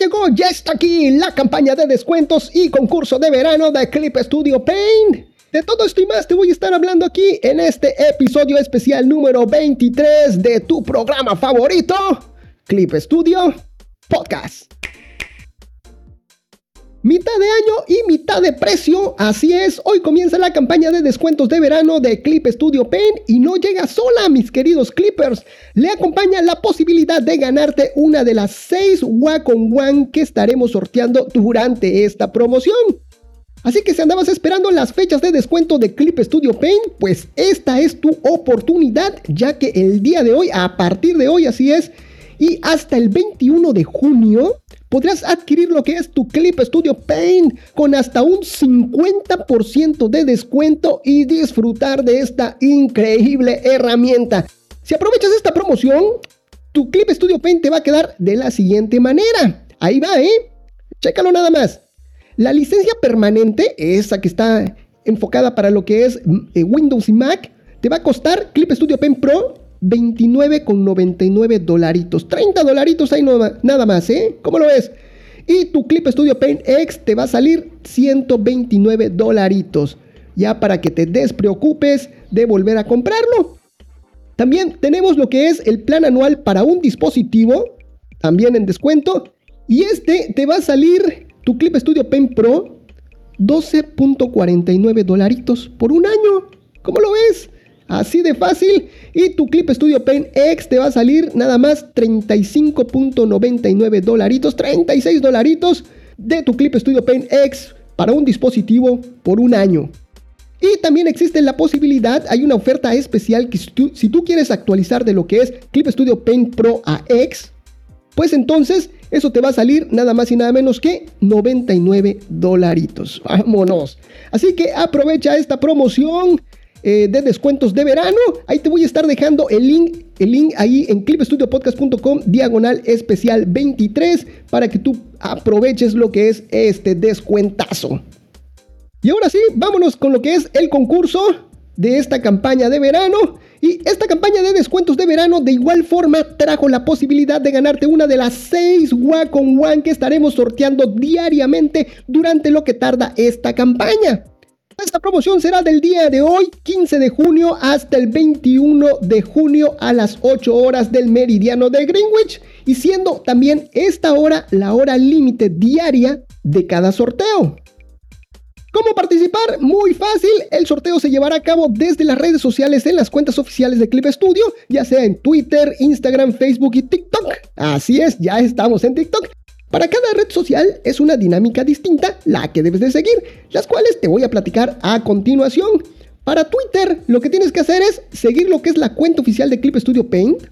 llegó, ya está aquí la campaña de descuentos y concurso de verano de Clip Studio Paint. De todo esto y más te voy a estar hablando aquí en este episodio especial número 23 de tu programa favorito, Clip Studio Podcast. Mitad de año y mitad de precio, así es, hoy comienza la campaña de descuentos de verano de Clip Studio Paint y no llega sola, mis queridos Clippers. Le acompaña la posibilidad de ganarte una de las 6 Wacom One que estaremos sorteando durante esta promoción. Así que si andabas esperando las fechas de descuento de Clip Studio Paint, pues esta es tu oportunidad, ya que el día de hoy, a partir de hoy, así es, y hasta el 21 de junio, podrás adquirir lo que es tu Clip Studio Paint con hasta un 50% de descuento y disfrutar de esta increíble herramienta. Si aprovechas esta promoción, tu Clip Studio Paint te va a quedar de la siguiente manera. Ahí va, ¿eh? Chécalo nada más. La licencia permanente, esa que está enfocada para lo que es eh, Windows y Mac, te va a costar Clip Studio Paint Pro 29,99 dolaritos. 30 dolaritos ahí nada más, ¿eh? ¿Cómo lo ves? Y tu Clip Studio Paint X te va a salir 129 dolaritos. Ya para que te despreocupes de volver a comprarlo. También tenemos lo que es el plan anual para un dispositivo, también en descuento. Y este te va a salir tu Clip Studio Paint Pro 12.49 dolaritos por un año. ¿Cómo lo ves? Así de fácil. Y tu Clip Studio Paint X te va a salir nada más 35.99 dolaritos, 36 dolaritos de tu Clip Studio Paint X para un dispositivo por un año. Y también existe la posibilidad, hay una oferta especial que si tú, quieres actualizar de lo que es Clip Studio Paint Pro a X, pues entonces eso te va a salir nada más y nada menos que 99 dolaritos. Vámonos. Así que aprovecha esta promoción. Eh, de descuentos de verano. Ahí te voy a estar dejando el link, el link ahí en clipstudiopodcast.com diagonal especial 23 para que tú aproveches lo que es este descuentazo. Y ahora sí, vámonos con lo que es el concurso de esta campaña de verano. Y esta campaña de descuentos de verano de igual forma trajo la posibilidad de ganarte una de las 6 Wacom One que estaremos sorteando diariamente durante lo que tarda esta campaña. Esta promoción será del día de hoy, 15 de junio, hasta el 21 de junio a las 8 horas del meridiano de Greenwich y siendo también esta hora la hora límite diaria de cada sorteo. ¿Cómo participar? Muy fácil. El sorteo se llevará a cabo desde las redes sociales en las cuentas oficiales de Clip Studio, ya sea en Twitter, Instagram, Facebook y TikTok. Así es, ya estamos en TikTok. Para cada red social es una dinámica distinta la que debes de seguir, las cuales te voy a platicar a continuación. Para Twitter, lo que tienes que hacer es seguir lo que es la cuenta oficial de Clip Studio Paint.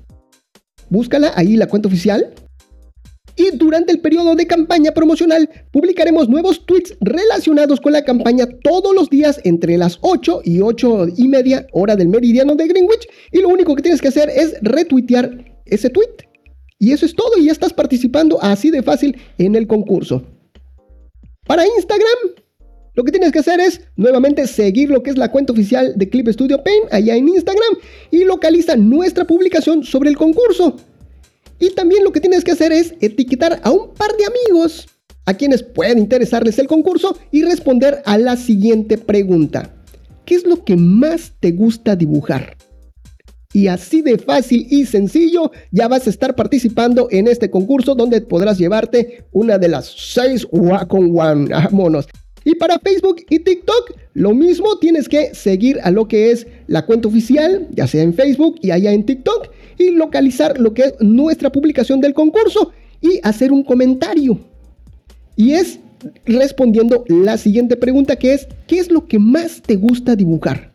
Búscala ahí la cuenta oficial. Y durante el periodo de campaña promocional publicaremos nuevos tweets relacionados con la campaña todos los días entre las 8 y 8 y media hora del meridiano de Greenwich. Y lo único que tienes que hacer es retuitear ese tweet y eso es todo, y ya estás participando así de fácil en el concurso. Para Instagram, lo que tienes que hacer es nuevamente seguir lo que es la cuenta oficial de Clip Studio Paint allá en Instagram y localiza nuestra publicación sobre el concurso. Y también lo que tienes que hacer es etiquetar a un par de amigos a quienes pueden interesarles el concurso y responder a la siguiente pregunta. ¿Qué es lo que más te gusta dibujar? Y así de fácil y sencillo ya vas a estar participando en este concurso donde podrás llevarte una de las 6 Wacom One. Vámonos. Y para Facebook y TikTok, lo mismo, tienes que seguir a lo que es la cuenta oficial, ya sea en Facebook y allá en TikTok, y localizar lo que es nuestra publicación del concurso y hacer un comentario. Y es respondiendo la siguiente pregunta que es, ¿qué es lo que más te gusta dibujar?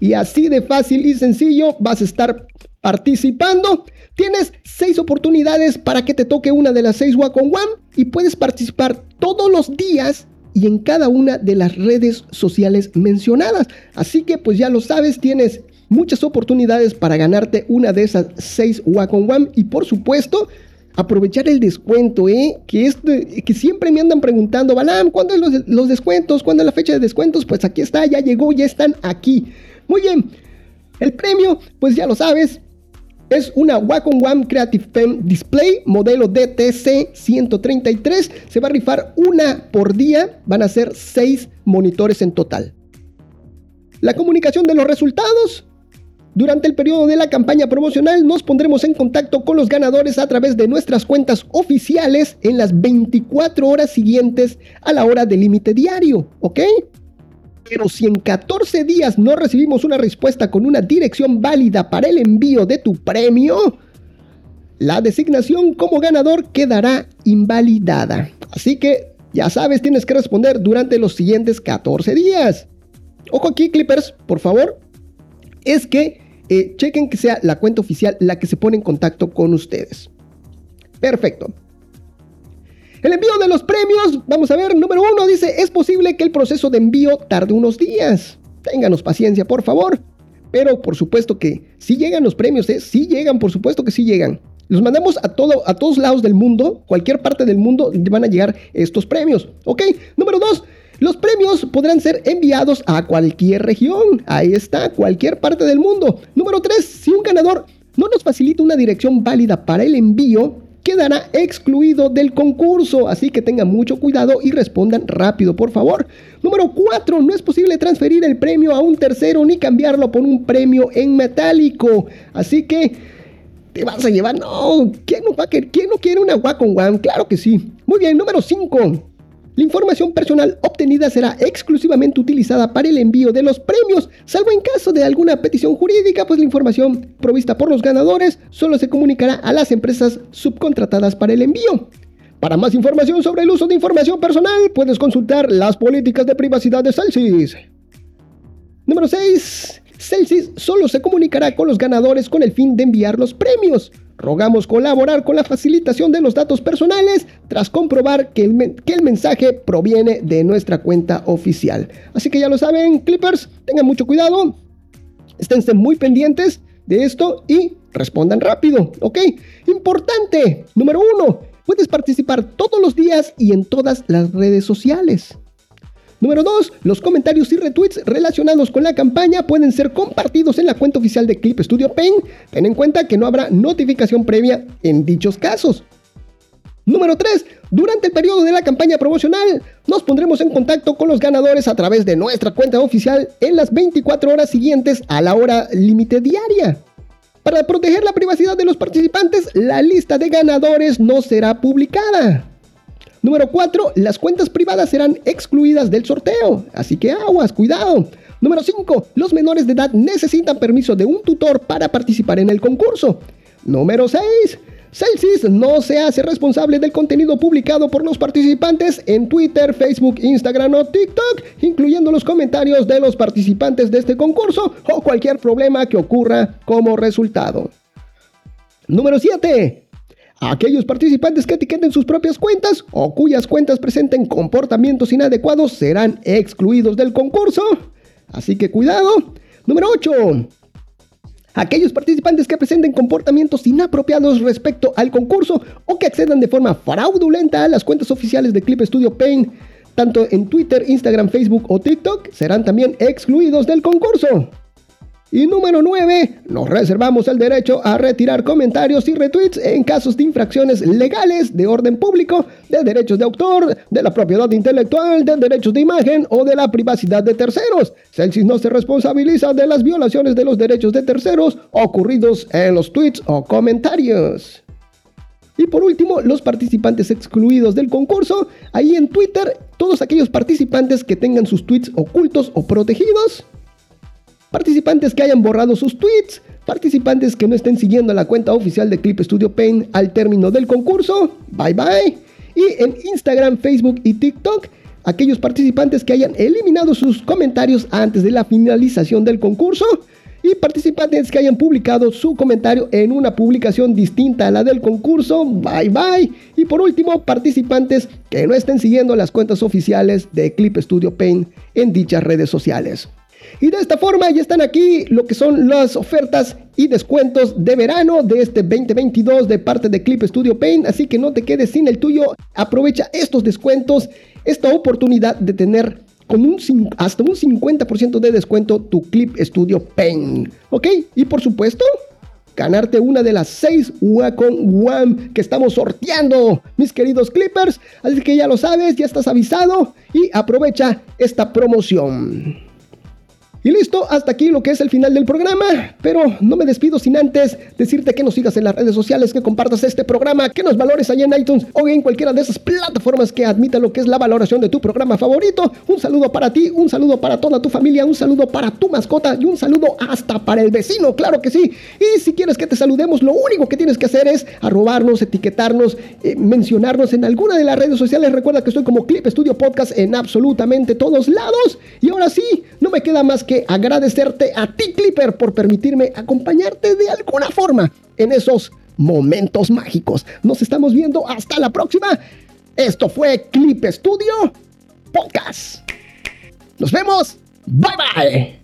Y así de fácil y sencillo vas a estar participando. Tienes seis oportunidades para que te toque una de las seis Wacom One y puedes participar todos los días y en cada una de las redes sociales mencionadas. Así que pues ya lo sabes, tienes muchas oportunidades para ganarte una de esas seis Wacom One y por supuesto aprovechar el descuento, ¿eh? Que, este, siempre me andan preguntando, Balam, ¿cuándo es los, los descuentos? ¿Cuándo es la fecha de descuentos? Pues aquí está, ya llegó, ya están aquí. Muy bien, el premio, pues ya lo sabes, es una Wacom One Creative Pen Display modelo DTC 133. Se va a rifar una por día. Van a ser 6 monitores en total. La comunicación de los resultados. Durante el periodo de la campaña promocional nos pondremos en contacto con los ganadores a través de nuestras cuentas oficiales en las 24 horas siguientes a la hora del límite diario, ¿ok? Pero si en 14 días no recibimos una respuesta con una dirección válida para el envío de tu premio, la designación como ganador quedará invalidada. Así que ya sabes, tienes que responder durante los siguientes 14 días. Ojo aquí, Clippers, por favor. Es que eh, chequen que sea la cuenta oficial la que se pone en contacto con ustedes. Perfecto. El envío de los premios, vamos a ver, número uno dice, es posible que el proceso de envío tarde unos días. Ténganos paciencia, por favor. Pero por supuesto que si llegan los premios, ¿eh? sí llegan, por supuesto que sí llegan. Los mandamos a, todo, a todos lados del mundo, cualquier parte del mundo van a llegar estos premios. ¿Ok? Número dos, los premios podrán ser enviados a cualquier región. Ahí está, cualquier parte del mundo. Número 3. Si un ganador no nos facilita una dirección válida para el envío, quedará excluido del concurso, así que tengan mucho cuidado y respondan rápido, por favor. Número 4, no es posible transferir el premio a un tercero ni cambiarlo por un premio en metálico, así que te vas a llevar, no, ¿quién no, va a querer, ¿quién no quiere una Wacom One? Claro que sí. Muy bien, número 5, la información personal obtenida será exclusivamente utilizada para el envío de los premios, salvo en caso de alguna petición jurídica, pues la información provista por los ganadores solo se comunicará a las empresas subcontratadas para el envío. Para más información sobre el uso de información personal, puedes consultar las políticas de privacidad de Celsius. Número 6. Celsius solo se comunicará con los ganadores con el fin de enviar los premios. Rogamos colaborar con la facilitación de los datos personales tras comprobar que el, mensaje proviene de nuestra cuenta oficial. Así que ya lo saben, Clippers, tengan mucho cuidado, esténse muy pendientes de esto y respondan rápido, ¿ok? Importante, número uno, puedes participar todos los días y en todas las redes sociales. Número 2. Los comentarios y retweets relacionados con la campaña pueden ser compartidos en la cuenta oficial de Clip Studio Paint. Ten en cuenta que no habrá notificación previa en dichos casos. Número 3. Durante el periodo de la campaña promocional, nos pondremos en contacto con los ganadores a través de nuestra cuenta oficial en las 24 horas siguientes a la hora límite diaria. Para proteger la privacidad de los participantes, la lista de ganadores no será publicada. Número 4. Las cuentas privadas serán excluidas del sorteo. Así que aguas, cuidado. Número 5. Los menores de edad necesitan permiso de un tutor para participar en el concurso. Número 6. Celsius no se hace responsable del contenido publicado por los participantes en Twitter, Facebook, Instagram o TikTok, incluyendo los comentarios de los participantes de este concurso o cualquier problema que ocurra como resultado. Número 7. Aquellos participantes que etiqueten sus propias cuentas o cuyas cuentas presenten comportamientos inadecuados serán excluidos del concurso. Así que cuidado. Número 8. Aquellos participantes que presenten comportamientos inapropiados respecto al concurso o que accedan de forma fraudulenta a las cuentas oficiales de Clip Studio Paint, tanto en Twitter, Instagram, Facebook o TikTok, serán también excluidos del concurso. Y número 9, nos reservamos el derecho a retirar comentarios y retweets en casos de infracciones legales de orden público, de derechos de autor, de la propiedad intelectual, de derechos de imagen o de la privacidad de terceros. Celsius no se responsabiliza de las violaciones de los derechos de terceros ocurridos en los tweets o comentarios. Y por último, los participantes excluidos del concurso, ahí en Twitter, todos aquellos participantes que tengan sus tweets ocultos o protegidos, participantes que hayan borrado sus tweets, participantes que no estén siguiendo la cuenta oficial de Clip Studio Paint al término del concurso, bye bye. Y en Instagram, Facebook y TikTok, aquellos participantes que hayan eliminado sus comentarios antes de la finalización del concurso y participantes que hayan publicado su comentario en una publicación distinta a la del concurso, bye bye. Y por último, participantes que no estén siguiendo las cuentas oficiales de Clip Studio Paint en dichas redes sociales. Y de esta forma ya están aquí lo que son las ofertas y descuentos de verano de este 2022 de parte de Clip Studio Paint. Así que no te quedes sin el tuyo. Aprovecha estos descuentos, esta oportunidad de tener con un, hasta un 50% de descuento tu Clip Studio Paint. ¿Ok? Y por supuesto, ganarte una de las seis Wacom One que estamos sorteando, mis queridos Clippers. Así que ya lo sabes, ya estás avisado y aprovecha esta promoción. Y listo, hasta aquí lo que es el final del programa, pero no me despido sin antes decirte que nos sigas en las redes sociales, que compartas este programa, que nos valores allá en iTunes o en cualquiera de esas plataformas que admita lo que es la valoración de tu programa favorito. Un saludo para ti, un saludo para toda tu familia, un saludo para tu mascota y un saludo hasta para el vecino, claro que sí. Y si quieres que te saludemos, lo único que tienes que hacer es arrobarnos, etiquetarnos, eh, mencionarnos en alguna de las redes sociales. Recuerda que estoy como Clip Studio Podcast en absolutamente todos lados. Y ahora sí, no me queda más que agradecerte a ti, Clipper, por permitirme acompañarte de alguna forma en esos momentos mágicos. Nos estamos viendo hasta la próxima. Esto fue Clip Studio Podcast. Nos vemos. Bye bye.